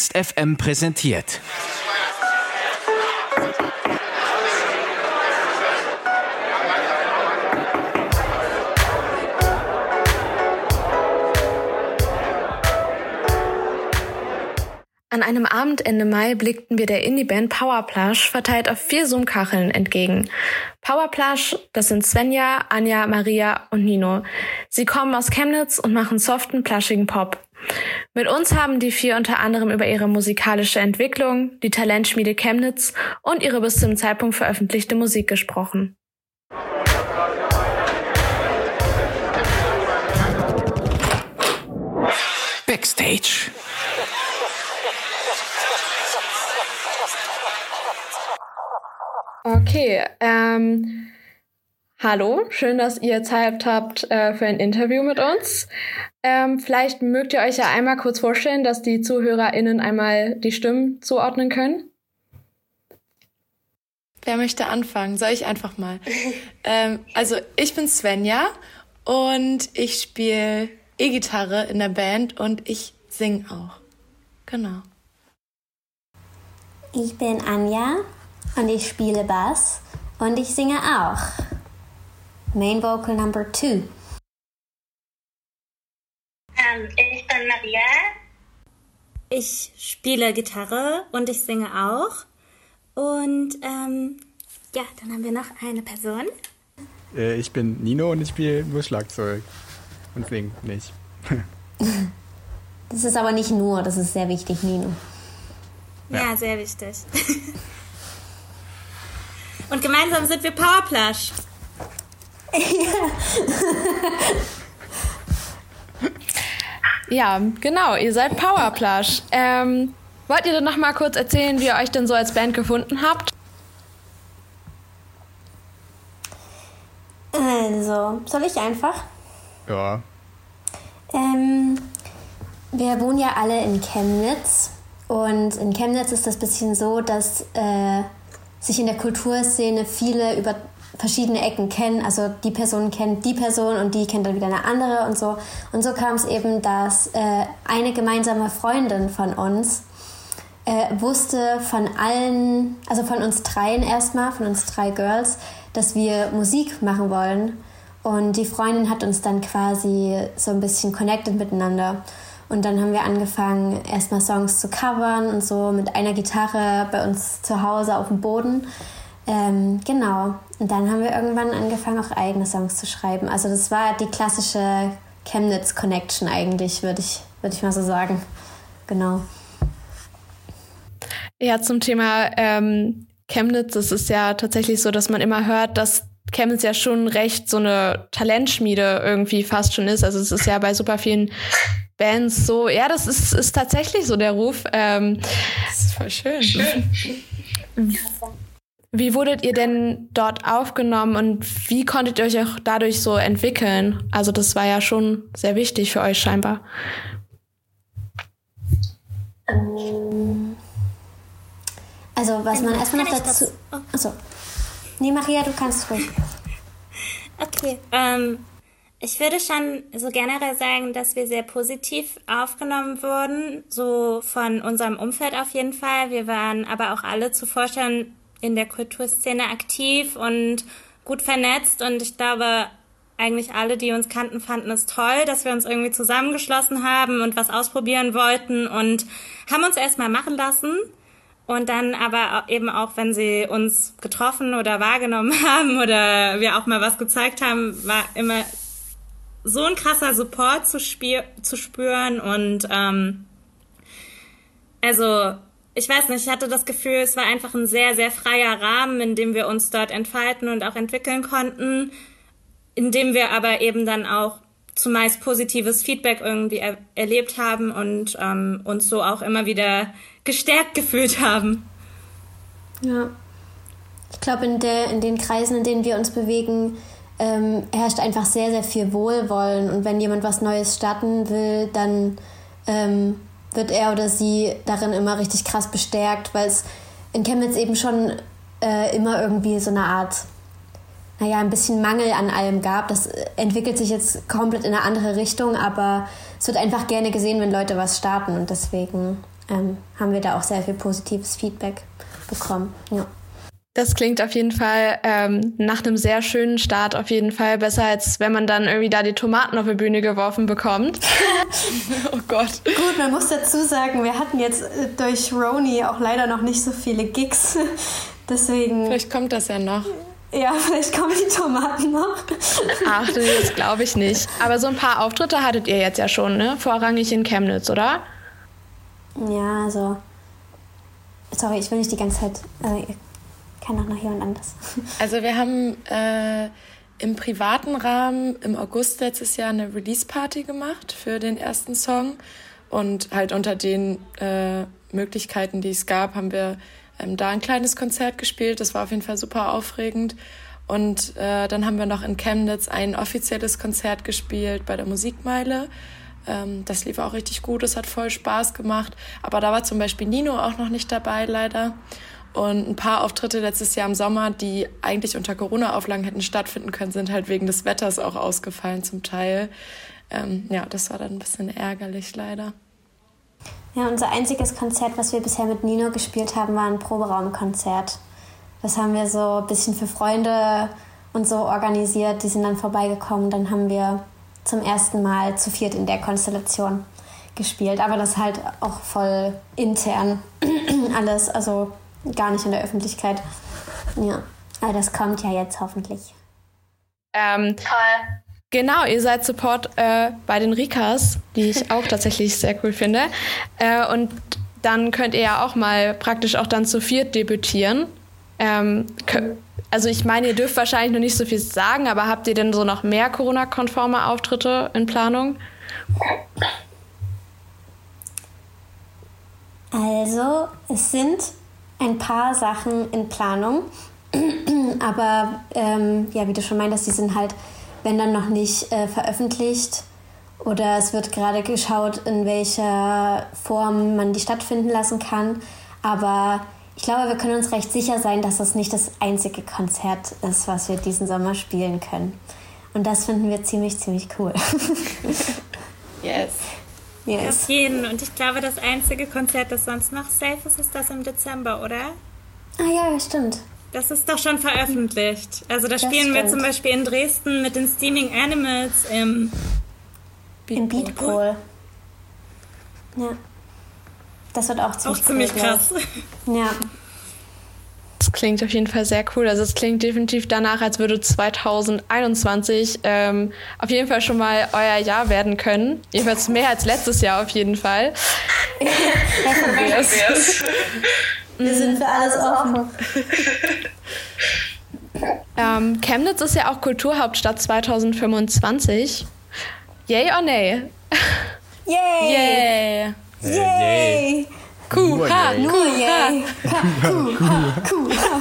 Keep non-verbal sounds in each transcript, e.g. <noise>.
Ernst FM präsentiert. An einem Abend Ende Mai blickten wir der Indie-Band Powerplush verteilt auf vier Zoom-Kacheln entgegen. Powerplush, das sind Svenja, Anja, Maria und Nino. Sie kommen aus Chemnitz und machen soften, pluschigen Pop. Mit uns haben die vier unter anderem über ihre musikalische Entwicklung, die Talentschmiede Chemnitz und ihre bis zum Zeitpunkt veröffentlichte Musik gesprochen. Backstage. Okay, ähm, hallo, schön, dass ihr Zeit habt äh, für ein Interview mit uns. Ähm, vielleicht mögt ihr euch ja einmal kurz vorstellen, dass die ZuhörerInnen einmal die Stimmen zuordnen können. Wer möchte anfangen? Soll ich einfach mal? <laughs> ähm, also ich bin Svenja und ich spiele E-Gitarre in der Band und ich singe auch. Genau. Ich bin Anja und ich spiele Bass und ich singe auch. Main Vocal Number 2. Um, ähm, ich bin Maria. Ich spiele Gitarre und ich singe auch. Und ähm, ja, dann haben wir noch eine Person. Äh, ich bin Nino und ich spiele nur Schlagzeug und singe nicht. das ist aber nicht nur, das ist sehr wichtig, Nino. Ja, ja sehr wichtig. <laughs> Und gemeinsam sind wir Powerplush. <laughs> ja, genau, ihr seid Powerplush. Ähm, wollt ihr denn noch mal kurz erzählen, wie ihr euch denn so als Band gefunden habt? Also, soll ich einfach? Ja. Ähm, wir wohnen ja alle in Chemnitz. Und in Chemnitz ist das bisschen so, dass äh, sich in der Kulturszene viele über verschiedene Ecken kennen. Also die Person kennt die Person und die kennt dann wieder eine andere und so. Und so kam es eben, dass äh, eine gemeinsame Freundin von uns äh, wusste von allen, also von uns dreien erstmal, von uns drei Girls, dass wir Musik machen wollen. Und die Freundin hat uns dann quasi so ein bisschen connected miteinander. Und dann haben wir angefangen, erstmal Songs zu covern und so mit einer Gitarre bei uns zu Hause auf dem Boden. Ähm, genau. Und dann haben wir irgendwann angefangen, auch eigene Songs zu schreiben. Also das war die klassische Chemnitz Connection eigentlich, würde ich, würd ich mal so sagen. Genau. Ja, zum Thema ähm, Chemnitz, es ist ja tatsächlich so, dass man immer hört, dass Chemnitz ja schon recht so eine Talentschmiede irgendwie fast schon ist. Also es ist ja bei super vielen Bands so, ja, das ist, ist tatsächlich so der Ruf. Ähm, das ist voll schön. Wie wurdet ihr denn dort aufgenommen und wie konntet ihr euch auch dadurch so entwickeln? Also das war ja schon sehr wichtig für euch scheinbar. Ähm, also was man erstmal noch dazu... Oh. Achso. Nee, Maria, du kannst ruhig. <laughs> Okay. Ähm, ich würde schon so generell sagen, dass wir sehr positiv aufgenommen wurden, so von unserem Umfeld auf jeden Fall. Wir waren aber auch alle zuvor schon in der Kulturszene aktiv und gut vernetzt und ich glaube, eigentlich alle, die uns kannten, fanden es toll, dass wir uns irgendwie zusammengeschlossen haben und was ausprobieren wollten und haben uns erstmal machen lassen. Und dann aber eben auch, wenn sie uns getroffen oder wahrgenommen <laughs> haben oder wir auch mal was gezeigt haben, war immer so ein krasser Support zu, zu spüren und ähm, also ich weiß nicht, ich hatte das Gefühl, es war einfach ein sehr, sehr freier Rahmen, in dem wir uns dort entfalten und auch entwickeln konnten, in dem wir aber eben dann auch zumeist positives Feedback irgendwie er erlebt haben und ähm, uns so auch immer wieder gestärkt gefühlt haben. Ja. Ich glaube, in, in den Kreisen, in denen wir uns bewegen, ähm, herrscht einfach sehr, sehr viel Wohlwollen. Und wenn jemand was Neues starten will, dann ähm, wird er oder sie darin immer richtig krass bestärkt, weil es in Chemnitz eben schon äh, immer irgendwie so eine Art, naja, ein bisschen Mangel an allem gab. Das entwickelt sich jetzt komplett in eine andere Richtung, aber es wird einfach gerne gesehen, wenn Leute was starten. Und deswegen ähm, haben wir da auch sehr viel positives Feedback bekommen. Ja. Das klingt auf jeden Fall ähm, nach einem sehr schönen Start auf jeden Fall besser, als wenn man dann irgendwie da die Tomaten auf die Bühne geworfen bekommt. <laughs> oh Gott. Gut, man muss dazu sagen, wir hatten jetzt äh, durch Roni auch leider noch nicht so viele Gigs. <laughs> Deswegen. Vielleicht kommt das ja noch. Ja, <laughs> vielleicht kommen die Tomaten noch. Ach, das glaube ich nicht. Aber so ein paar Auftritte hattet ihr jetzt ja schon, ne? Vorrangig in Chemnitz, oder? Ja, also. Sorry, ich will nicht die ganze Zeit. Äh, kann auch noch jemand anders. <laughs> Also wir haben äh, im privaten Rahmen im August letztes Jahr eine Release-Party gemacht für den ersten Song. Und halt unter den äh, Möglichkeiten, die es gab, haben wir ähm, da ein kleines Konzert gespielt. Das war auf jeden Fall super aufregend. Und äh, dann haben wir noch in Chemnitz ein offizielles Konzert gespielt bei der Musikmeile. Ähm, das lief auch richtig gut, es hat voll Spaß gemacht. Aber da war zum Beispiel Nino auch noch nicht dabei, leider. Und ein paar Auftritte letztes Jahr im Sommer, die eigentlich unter Corona-Auflagen hätten stattfinden können, sind halt wegen des Wetters auch ausgefallen zum Teil. Ähm, ja, das war dann ein bisschen ärgerlich leider. Ja, unser einziges Konzert, was wir bisher mit Nino gespielt haben, war ein Proberaumkonzert. Das haben wir so ein bisschen für Freunde und so organisiert. Die sind dann vorbeigekommen. Dann haben wir zum ersten Mal zu viert in der Konstellation gespielt. Aber das halt auch voll intern <clears throat> alles. Also gar nicht in der Öffentlichkeit. Ja, aber das kommt ja jetzt hoffentlich. Ähm, Toll. Genau, ihr seid Support äh, bei den Rikas, die ich auch tatsächlich sehr cool finde. Äh, und dann könnt ihr ja auch mal praktisch auch dann zu viert debütieren. Ähm, also ich meine, ihr dürft wahrscheinlich noch nicht so viel sagen, aber habt ihr denn so noch mehr Corona-konforme Auftritte in Planung? Also, es sind ein paar Sachen in Planung. <clears throat> Aber ähm, ja, wie du schon meintest, die sind halt, wenn dann noch nicht äh, veröffentlicht oder es wird gerade geschaut, in welcher Form man die stattfinden lassen kann. Aber ich glaube, wir können uns recht sicher sein, dass das nicht das einzige Konzert ist, was wir diesen Sommer spielen können. Und das finden wir ziemlich, ziemlich cool. <laughs> yes. Yes. Auf jeden. Und ich glaube, das einzige Konzert, das sonst noch safe ist, ist das im Dezember, oder? Ah ja, stimmt. Das ist doch schon veröffentlicht. Also da spielen wir zum Beispiel in Dresden mit den Steaming Animals im Beatpool. Im Beatpool. Ja. Das wird auch ziemlich, auch ziemlich cool, krass. Ja. Das klingt auf jeden Fall sehr cool. Also es klingt definitiv danach, als würde 2021 ähm, auf jeden Fall schon mal euer Jahr werden können. Jedenfalls mehr als letztes Jahr auf jeden Fall. Wir sind für alles offen. <laughs> ähm, Chemnitz ist ja auch Kulturhauptstadt 2025. Yay or nay? Yay! Yay! Yay! Yay. Kuha, Kuha, Kuha.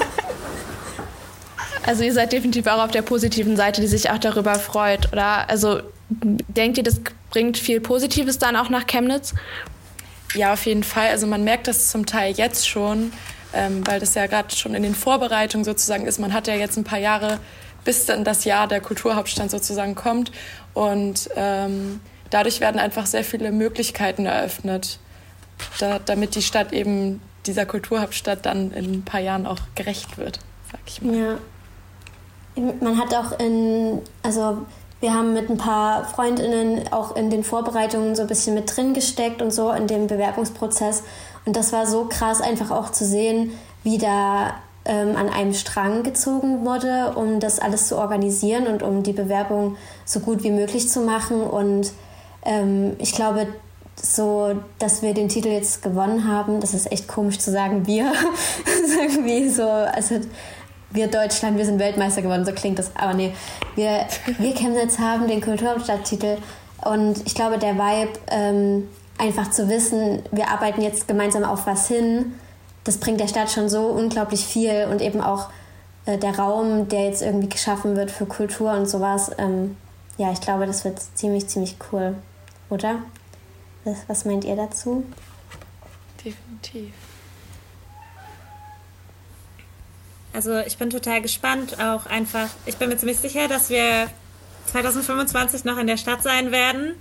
Also ihr seid definitiv auch auf der positiven Seite, die sich auch darüber freut, oder? Also denkt ihr, das bringt viel Positives dann auch nach Chemnitz? Ja, auf jeden Fall. Also man merkt das zum Teil jetzt schon, ähm, weil das ja gerade schon in den Vorbereitungen sozusagen ist. Man hat ja jetzt ein paar Jahre, bis dann das Jahr der Kulturhauptstadt sozusagen kommt. Und ähm, dadurch werden einfach sehr viele Möglichkeiten eröffnet da, damit die Stadt eben dieser Kulturhauptstadt dann in ein paar Jahren auch gerecht wird, sag ich mal. Ja. Man hat auch in, also wir haben mit ein paar Freundinnen auch in den Vorbereitungen so ein bisschen mit drin gesteckt und so in dem Bewerbungsprozess. Und das war so krass, einfach auch zu sehen, wie da ähm, an einem Strang gezogen wurde, um das alles zu organisieren und um die Bewerbung so gut wie möglich zu machen. Und ähm, ich glaube, so, dass wir den Titel jetzt gewonnen haben, das ist echt komisch zu sagen, wir. <laughs> Irgendwie so, also wir Deutschland, wir sind Weltmeister geworden, so klingt das. Aber nee, wir, wir Chemnitz haben den Kulturhauptstadttitel und ich glaube, der Vibe, ähm, einfach zu wissen, wir arbeiten jetzt gemeinsam auf was hin, das bringt der Stadt schon so unglaublich viel und eben auch äh, der Raum, der jetzt irgendwie geschaffen wird für Kultur und sowas. Ähm, ja, ich glaube, das wird ziemlich, ziemlich cool, oder? Was, was meint ihr dazu? Definitiv. Also ich bin total gespannt, auch einfach, ich bin mir ziemlich sicher, dass wir 2025 noch in der Stadt sein werden.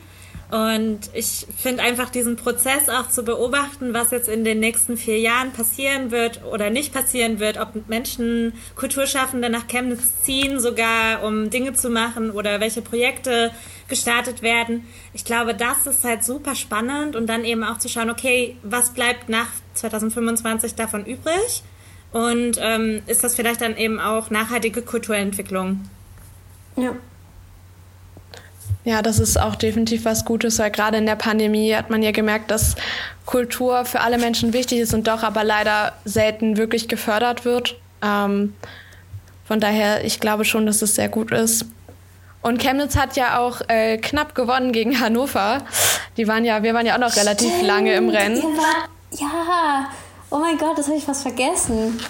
Und ich finde einfach diesen Prozess auch zu beobachten, was jetzt in den nächsten vier Jahren passieren wird oder nicht passieren wird, ob Menschen, Kulturschaffende nach Chemnitz ziehen, sogar um Dinge zu machen oder welche Projekte gestartet werden. Ich glaube, das ist halt super spannend und dann eben auch zu schauen, okay, was bleibt nach 2025 davon übrig? Und ähm, ist das vielleicht dann eben auch nachhaltige Kulturentwicklung? Ja. Ja, das ist auch definitiv was Gutes, weil gerade in der Pandemie hat man ja gemerkt, dass Kultur für alle Menschen wichtig ist und doch aber leider selten wirklich gefördert wird. Ähm, von daher, ich glaube schon, dass es sehr gut ist. Und Chemnitz hat ja auch äh, knapp gewonnen gegen Hannover. Die waren ja, wir waren ja auch noch relativ Stimmt, lange im Rennen. ja, oh mein Gott, das habe ich fast vergessen.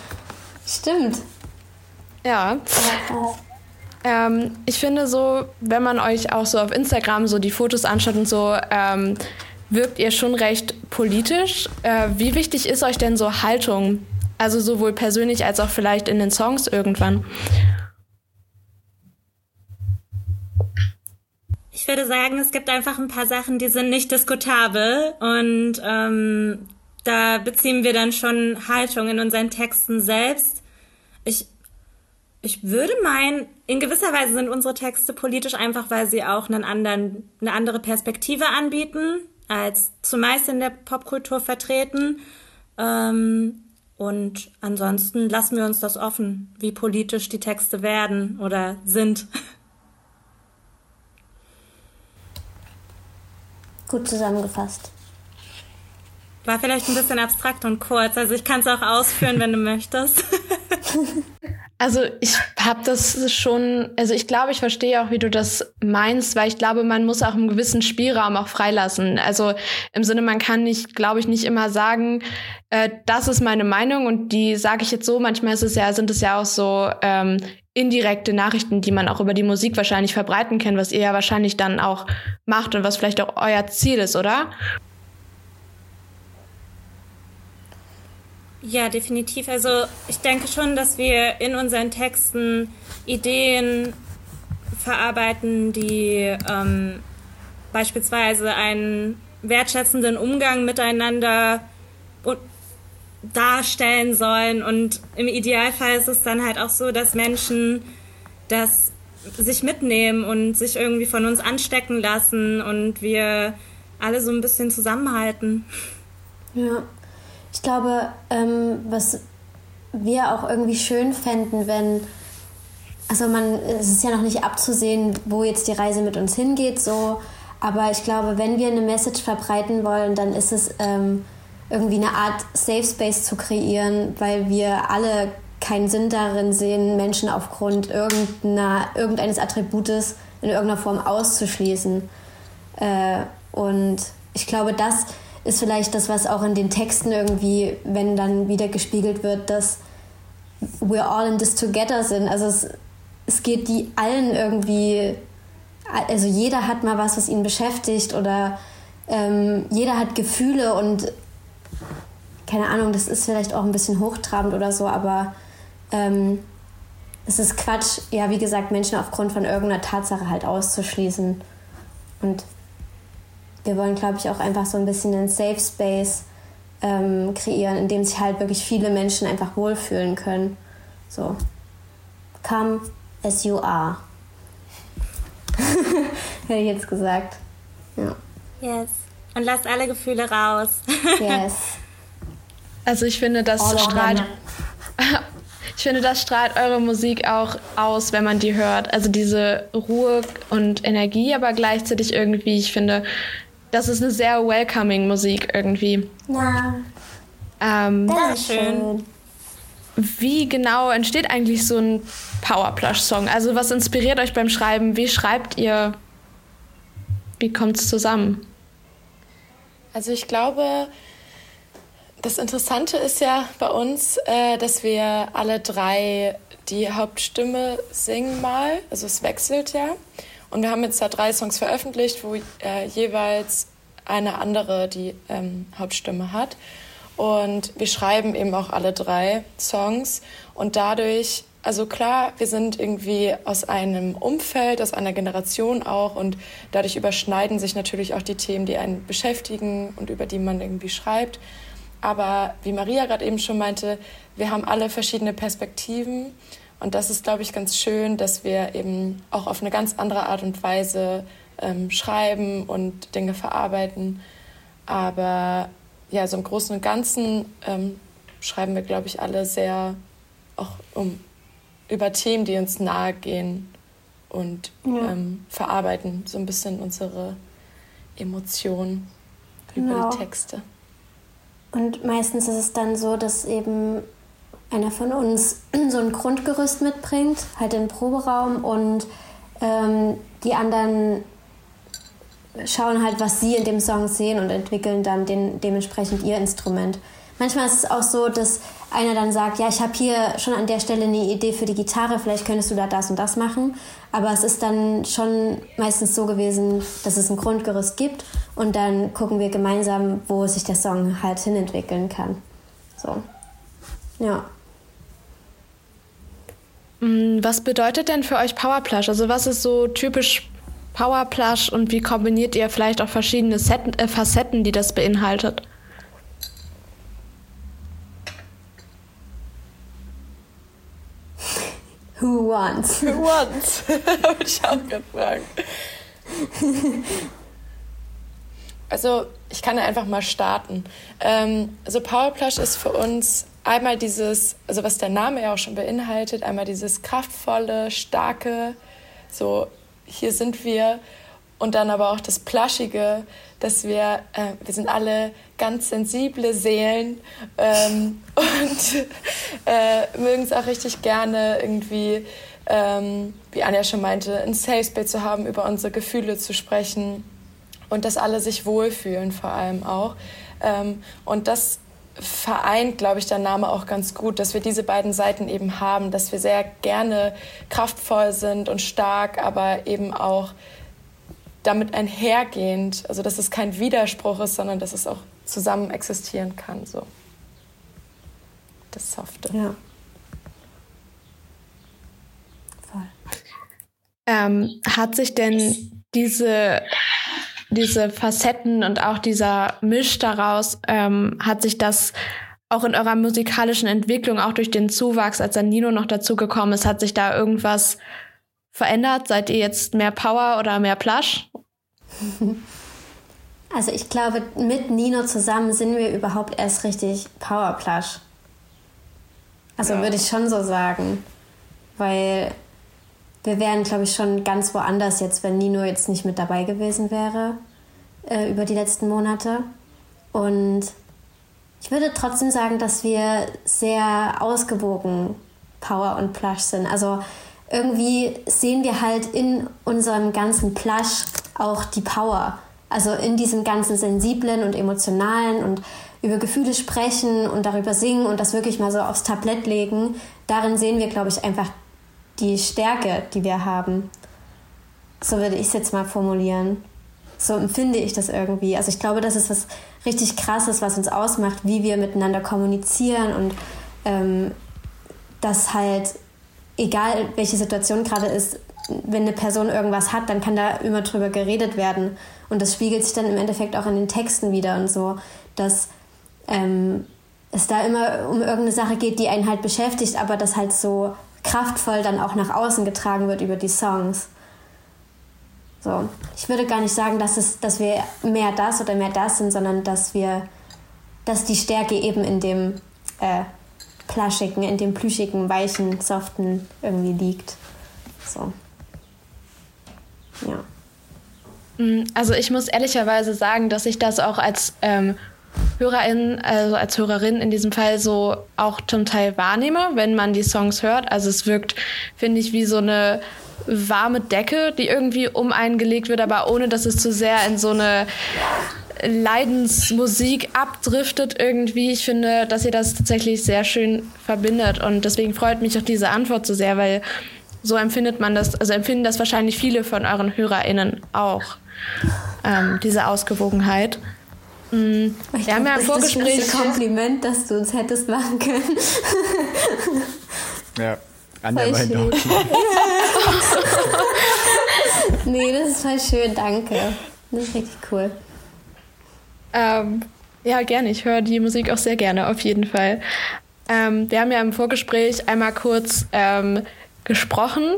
Stimmt. Ja. Ähm, ich finde so, wenn man euch auch so auf Instagram so die Fotos anschaut und so, ähm, wirkt ihr schon recht politisch. Äh, wie wichtig ist euch denn so Haltung? Also sowohl persönlich als auch vielleicht in den Songs irgendwann. Ich würde sagen, es gibt einfach ein paar Sachen, die sind nicht diskutabel und ähm, da beziehen wir dann schon Haltung in unseren Texten selbst. Ich würde meinen, in gewisser Weise sind unsere Texte politisch einfach, weil sie auch einen anderen, eine andere Perspektive anbieten, als zumeist in der Popkultur vertreten. Ähm, und ansonsten lassen wir uns das offen, wie politisch die Texte werden oder sind. <laughs> Gut zusammengefasst. War vielleicht ein bisschen abstrakt und kurz. Also ich kann es auch ausführen, wenn du möchtest. <laughs> Also ich habe das schon, also ich glaube, ich verstehe auch, wie du das meinst, weil ich glaube, man muss auch einen gewissen Spielraum auch freilassen. Also im Sinne, man kann nicht, glaube ich, nicht immer sagen, äh, das ist meine Meinung und die sage ich jetzt so. Manchmal ist es ja, sind es ja auch so ähm, indirekte Nachrichten, die man auch über die Musik wahrscheinlich verbreiten kann, was ihr ja wahrscheinlich dann auch macht und was vielleicht auch euer Ziel ist, oder? Ja, definitiv. Also ich denke schon, dass wir in unseren Texten Ideen verarbeiten, die ähm, beispielsweise einen wertschätzenden Umgang miteinander darstellen sollen. Und im Idealfall ist es dann halt auch so, dass Menschen das sich mitnehmen und sich irgendwie von uns anstecken lassen und wir alle so ein bisschen zusammenhalten. Ja, ich glaube, ähm, was wir auch irgendwie schön fänden, wenn, also man, es ist ja noch nicht abzusehen, wo jetzt die Reise mit uns hingeht, so, aber ich glaube, wenn wir eine Message verbreiten wollen, dann ist es ähm, irgendwie eine Art Safe Space zu kreieren, weil wir alle keinen Sinn darin sehen, Menschen aufgrund irgendeines Attributes in irgendeiner Form auszuschließen. Äh, und ich glaube, das ist vielleicht das, was auch in den Texten irgendwie, wenn dann wieder gespiegelt wird, dass we're all in this together sind. Also es, es geht die allen irgendwie, also jeder hat mal was, was ihn beschäftigt oder ähm, jeder hat Gefühle und keine Ahnung, das ist vielleicht auch ein bisschen hochtrabend oder so, aber ähm, es ist Quatsch, ja, wie gesagt, Menschen aufgrund von irgendeiner Tatsache halt auszuschließen. Und wir wollen, glaube ich, auch einfach so ein bisschen einen Safe Space ähm, kreieren, in dem sich halt wirklich viele Menschen einfach wohlfühlen können. So, come as you are. <laughs> Hätte ich jetzt gesagt. Ja. Yes. Und lasst alle Gefühle raus. <laughs> yes. Also ich finde, das All strahlt. <laughs> Ich finde, das strahlt eure Musik auch aus, wenn man die hört. Also diese Ruhe und Energie, aber gleichzeitig irgendwie, ich finde, das ist eine sehr welcoming Musik irgendwie. Ja. Ähm, das ist schön. Wie genau entsteht eigentlich so ein Powerplush-Song? Also was inspiriert euch beim Schreiben? Wie schreibt ihr? Wie kommt es zusammen? Also ich glaube, das Interessante ist ja bei uns, äh, dass wir alle drei die Hauptstimme singen mal. Also es wechselt ja. Und wir haben jetzt da drei Songs veröffentlicht, wo äh, jeweils eine andere die ähm, Hauptstimme hat. Und wir schreiben eben auch alle drei Songs. Und dadurch also klar, wir sind irgendwie aus einem Umfeld, aus einer Generation auch und dadurch überschneiden sich natürlich auch die Themen, die einen beschäftigen und über die man irgendwie schreibt. Aber wie Maria gerade eben schon meinte, wir haben alle verschiedene Perspektiven und das ist, glaube ich, ganz schön, dass wir eben auch auf eine ganz andere Art und Weise ähm, schreiben und Dinge verarbeiten. Aber ja, so im Großen und Ganzen ähm, schreiben wir, glaube ich, alle sehr auch um, über Themen, die uns nahe gehen und ja. ähm, verarbeiten so ein bisschen unsere Emotionen genau. über die Texte. Und meistens ist es dann so, dass eben einer von uns <clears throat> so ein Grundgerüst mitbringt, halt den Proberaum und ähm, die anderen schauen halt, was sie in dem Song sehen und entwickeln dann den, dementsprechend ihr Instrument. Manchmal ist es auch so, dass einer dann sagt, ja, ich habe hier schon an der Stelle eine Idee für die Gitarre, vielleicht könntest du da das und das machen. Aber es ist dann schon meistens so gewesen, dass es ein Grundgerüst gibt und dann gucken wir gemeinsam, wo sich der Song halt hinentwickeln kann. So. Ja. Mm, was bedeutet denn für euch Powerplush? Also was ist so typisch Powerplush und wie kombiniert ihr vielleicht auch verschiedene Set äh, Facetten, die das beinhaltet? Who wants? Who wants? <laughs> Habe ich auch gefragt. Also, ich kann ja einfach mal starten. Ähm, also, Powerplush ist für uns einmal dieses, also was der Name ja auch schon beinhaltet, einmal dieses kraftvolle, starke, so hier sind wir und dann aber auch das Plaschige, dass wir, äh, wir sind alle ganz sensible Seelen ähm, <laughs> und äh, mögen es auch richtig gerne irgendwie, ähm, wie Anja schon meinte, ein Safe Space zu haben, über unsere Gefühle zu sprechen und dass alle sich wohlfühlen vor allem auch. Ähm, und das vereint, glaube ich, der Name auch ganz gut, dass wir diese beiden Seiten eben haben, dass wir sehr gerne kraftvoll sind und stark, aber eben auch damit einhergehend, also dass es kein Widerspruch ist, sondern dass es auch zusammen existieren kann. So. Das Softe. Ja. Voll. Ähm, hat sich denn diese diese Facetten und auch dieser Misch daraus, ähm, hat sich das auch in eurer musikalischen Entwicklung, auch durch den Zuwachs, als dann Nino noch dazu gekommen ist, hat sich da irgendwas verändert? Seid ihr jetzt mehr Power oder mehr Plush? <laughs> Also ich glaube, mit Nino zusammen sind wir überhaupt erst richtig Power Plush. Also ja. würde ich schon so sagen. Weil wir wären, glaube ich, schon ganz woanders jetzt, wenn Nino jetzt nicht mit dabei gewesen wäre äh, über die letzten Monate. Und ich würde trotzdem sagen, dass wir sehr ausgewogen Power und Plush sind. Also irgendwie sehen wir halt in unserem ganzen Plush auch die Power. Also in diesem ganzen sensiblen und emotionalen und über Gefühle sprechen und darüber singen und das wirklich mal so aufs Tablett legen, darin sehen wir, glaube ich, einfach die Stärke, die wir haben. So würde ich es jetzt mal formulieren. So empfinde ich das irgendwie. Also ich glaube, das ist was richtig Krasses, was uns ausmacht, wie wir miteinander kommunizieren und ähm, dass halt, egal welche Situation gerade ist, wenn eine Person irgendwas hat, dann kann da immer drüber geredet werden. Und das spiegelt sich dann im Endeffekt auch in den Texten wieder und so, dass ähm, es da immer um irgendeine Sache geht, die einen halt beschäftigt, aber das halt so kraftvoll dann auch nach außen getragen wird über die Songs. So, ich würde gar nicht sagen, dass, es, dass wir mehr das oder mehr das sind, sondern dass wir, dass die Stärke eben in dem äh, plaschigen, in dem plüschigen, weichen, soften irgendwie liegt. So. Ja. Mm, also ich muss ehrlicherweise sagen, dass ich das auch als ähm, Hörerin, also als Hörerin in diesem Fall so auch zum Teil wahrnehme, wenn man die Songs hört. Also es wirkt, finde ich, wie so eine warme Decke, die irgendwie um einen gelegt wird, aber ohne dass es zu sehr in so eine Leidensmusik abdriftet irgendwie. Ich finde, dass ihr das tatsächlich sehr schön verbindet und deswegen freut mich auch diese Antwort so sehr, weil so empfindet man das, also empfinden das wahrscheinlich viele von euren HörerInnen auch, ähm, diese Ausgewogenheit. Mhm. Wir glaub, haben ja im Vorgespräch. Das ist ein Kompliment, dass du uns hättest machen können. ja, schön. <laughs> nee, das ist voll schön, danke. Das ist richtig cool. Ähm, ja, gerne. Ich höre die Musik auch sehr gerne, auf jeden Fall. Ähm, wir haben ja im Vorgespräch einmal kurz ähm, gesprochen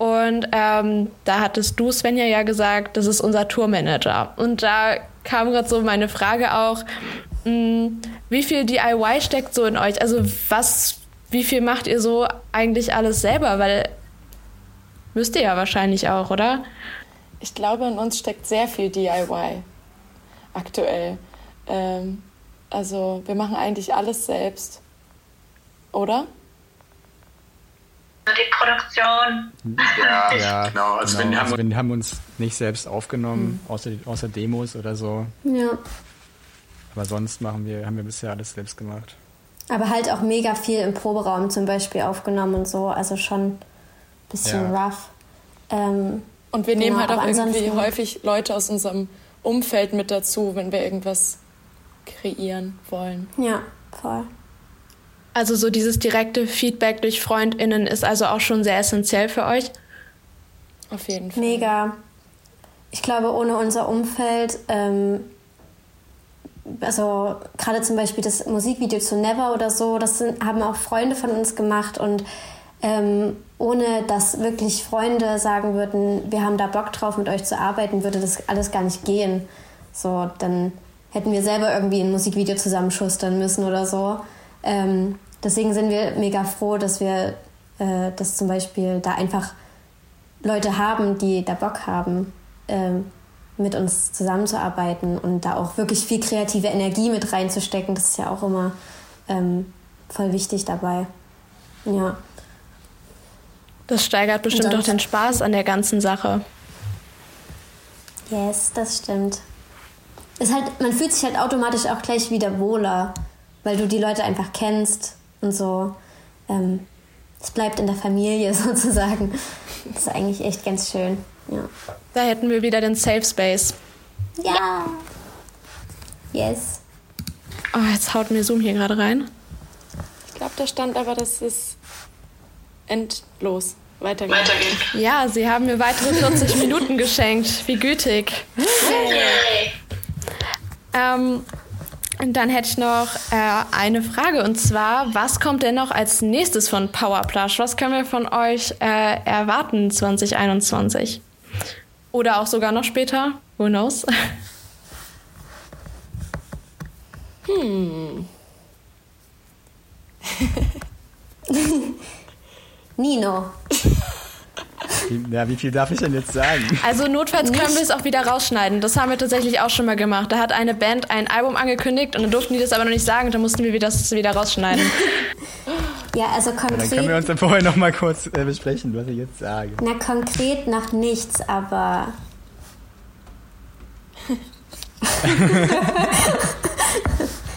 und ähm, da hattest du, Svenja, ja gesagt, das ist unser Tourmanager. Und da kam gerade so meine Frage auch, mh, hm, wie viel DIY steckt so in euch? Also was, wie viel macht ihr so eigentlich alles selber? Weil müsst ihr ja wahrscheinlich auch, oder? Ich glaube, in uns steckt sehr viel DIY aktuell. Ähm, also wir machen eigentlich alles selbst, oder? Die Produktion. Ja, ja <laughs> genau. Also, genau. Wir, haben, also wir haben uns nicht selbst aufgenommen, mhm. außer, außer Demos oder so. Ja. Aber sonst machen wir, haben wir bisher alles selbst gemacht. Aber halt auch mega viel im Proberaum zum Beispiel aufgenommen und so. Also schon ein bisschen ja. rough. Ähm, und wir nehmen genau, halt auch irgendwie häufig Leute aus unserem Umfeld mit dazu, wenn wir irgendwas kreieren wollen. Ja, voll. Also so dieses direkte Feedback durch Freundinnen ist also auch schon sehr essentiell für euch. Auf jeden Fall. Mega. Ich glaube, ohne unser Umfeld, ähm, also gerade zum Beispiel das Musikvideo zu Never oder so, das sind, haben auch Freunde von uns gemacht und ähm, ohne dass wirklich Freunde sagen würden, wir haben da Bock drauf, mit euch zu arbeiten, würde das alles gar nicht gehen. So, dann hätten wir selber irgendwie ein Musikvideo zusammenschustern müssen oder so. Ähm, deswegen sind wir mega froh, dass wir äh, das zum Beispiel da einfach Leute haben, die da Bock haben, ähm, mit uns zusammenzuarbeiten und da auch wirklich viel kreative Energie mit reinzustecken. Das ist ja auch immer ähm, voll wichtig dabei. Ja. Das steigert bestimmt auch den Spaß an der ganzen Sache. Yes, das stimmt. Ist halt, man fühlt sich halt automatisch auch gleich wieder wohler, weil du die Leute einfach kennst und so. Ähm, es bleibt in der Familie <laughs> sozusagen. Das ist eigentlich echt ganz schön. Ja. Da hätten wir wieder den Safe Space. Ja. Yes. Oh, jetzt haut mir Zoom hier gerade rein. Ich glaube, da stand aber, dass es endlos weitergeht. weitergeht. Ja, Sie haben mir weitere 40 <laughs> Minuten geschenkt. Wie gütig. Hey. Ähm, dann hätte ich noch äh, eine Frage und zwar, was kommt denn noch als nächstes von Powerplush? Was können wir von euch äh, erwarten 2021? Oder auch sogar noch später? Who knows? <laughs> Hm. <laughs> Nino. <laughs> Ja, wie viel darf ich denn jetzt sagen? Also notfalls können wir es auch wieder rausschneiden. Das haben wir tatsächlich auch schon mal gemacht. Da hat eine Band ein Album angekündigt und dann durften die das aber noch nicht sagen. Da mussten wir das wieder rausschneiden. <laughs> Ja, also konkret. Ja, dann können wir uns dann vorher noch mal kurz äh, besprechen, was ich jetzt sage. Na, konkret noch nichts, aber. <laughs>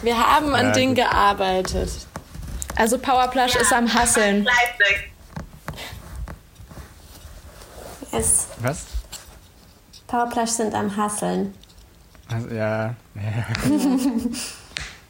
wir haben an ja, Dingen gearbeitet. Also Powerplush ja, ist am Hasseln. Yes. Was? Powerplush sind am Hasseln. Also, ja. <laughs>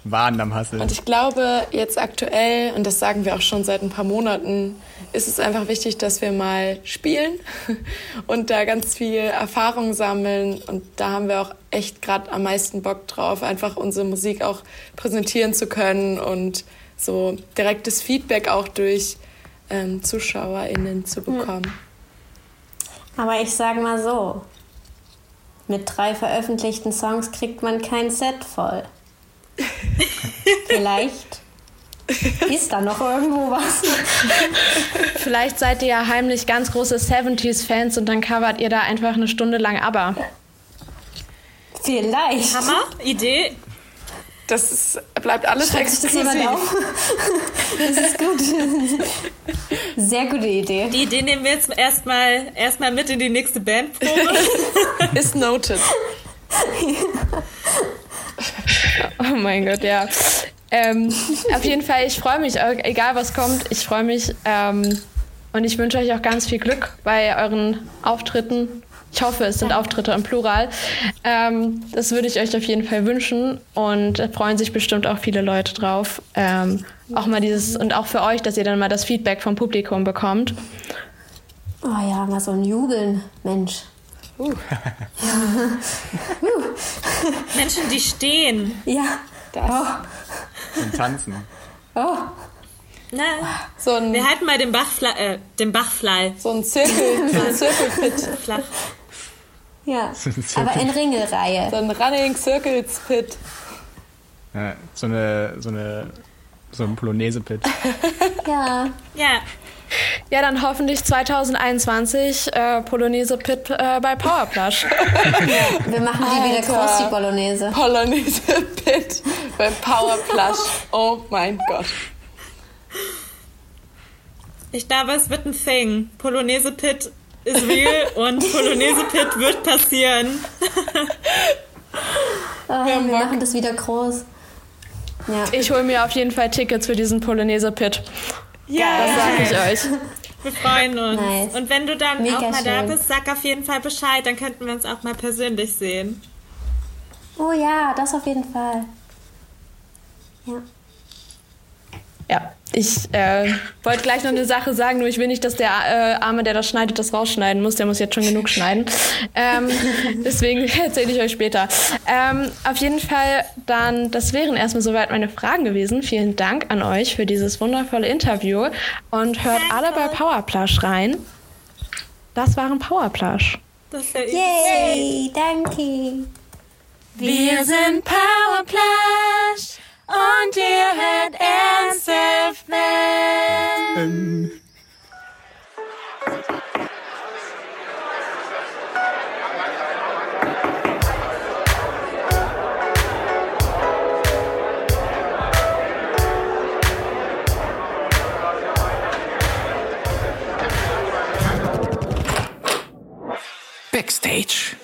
Waren am Hasseln. Und ich glaube, jetzt aktuell, und das sagen wir auch schon seit ein paar Monaten, ist es einfach wichtig, dass wir mal spielen <laughs> und da ganz viel Erfahrung sammeln. Und da haben wir auch echt gerade am meisten Bock drauf, einfach unsere Musik auch präsentieren zu können und so direktes Feedback auch durch ähm, ZuschauerInnen zu bekommen. Aber ich sage mal so, mit drei veröffentlichten Songs kriegt man kein Set voll. <laughs> Vielleicht ist da noch irgendwo was. Vielleicht seid ihr ja heimlich ganz große 70s-Fans und dann covert ihr da einfach eine Stunde lang aber. Vielleicht. Hammer, Idee. Das ist, bleibt alles Schreibt exklusiv. Das, <laughs> das ist gut. Sehr gute Idee. Die Idee nehmen wir jetzt erstmal erstmal mit in die nächste Bandprobe. <laughs> ist noted. oh mein Gott, ja. Ähm, auf jeden Fall, ich freue mich, egal was kommt, ich freue mich ähm, und ich wünsche euch auch ganz viel Glück bei euren Auftritten Ich hoffe, es sind Auftritte im Plural. Ähm, das würde ich euch auf jeden Fall wünschen und da freuen sich bestimmt auch viele Leute drauf. Ähm, auch mal dieses und auch für euch, dass ihr dann mal das Feedback vom Publikum bekommt. Oh ja, mal so ein Jubeln, Mensch. Uh. <laughs> Menschen, die stehen. Ja. Das. Oh. Und tanzen. Oh. Na, so ein, wir halten mal den Bachfly, äh, den Bachfly. So ein Zirkel, so ein <laughs> Zirkelpit. Flach. Ja, <laughs> aber in Ringelreihe. So ein Running Circles Pit. Ja, so eine, so eine, so ein Polonaise-Pit. <laughs> ja. Ja. Ja, dann hoffentlich 2021 äh, Polonaise Pit äh, bei Powerplush. ja, <laughs> wir machen die wieder groß, die Polonaise. Polonaise Pit bei Powerplush. Oh mein Gott. Ich glaube, es wird ein Thing. Polonaise Pit ist real und <laughs> Polonaise Pit wird passieren. oh, wir, wir machen das wieder groß. Ja. Ich hole mir auf jeden Fall Tickets für diesen Polonaise Pit. Ja, das sage ich euch. Wir freuen uns. Nice. Und wenn du dann Mega auch mal schön. da bist, sag auf jeden Fall Bescheid, dann könnten wir uns auch mal persönlich sehen. Oh ja, das auf jeden Fall. Ja. Ja, ich äh, wollte gleich noch eine Sache sagen, nur ich will nicht, dass der äh, Arme, der das schneidet, das rausschneiden muss. Der muss jetzt schon genug schneiden. Ähm, <laughs> deswegen <laughs> erzähle ich euch später. Ähm, auf jeden Fall dann, das wären erstmal soweit meine Fragen gewesen. Vielen Dank an euch für dieses wundervolle Interview und hört alle bei Powerplush rein. Das waren Powerplush. Das ist ja Yay, danke. Wir sind Powerplush. und ihr hört NSFM. Backstage.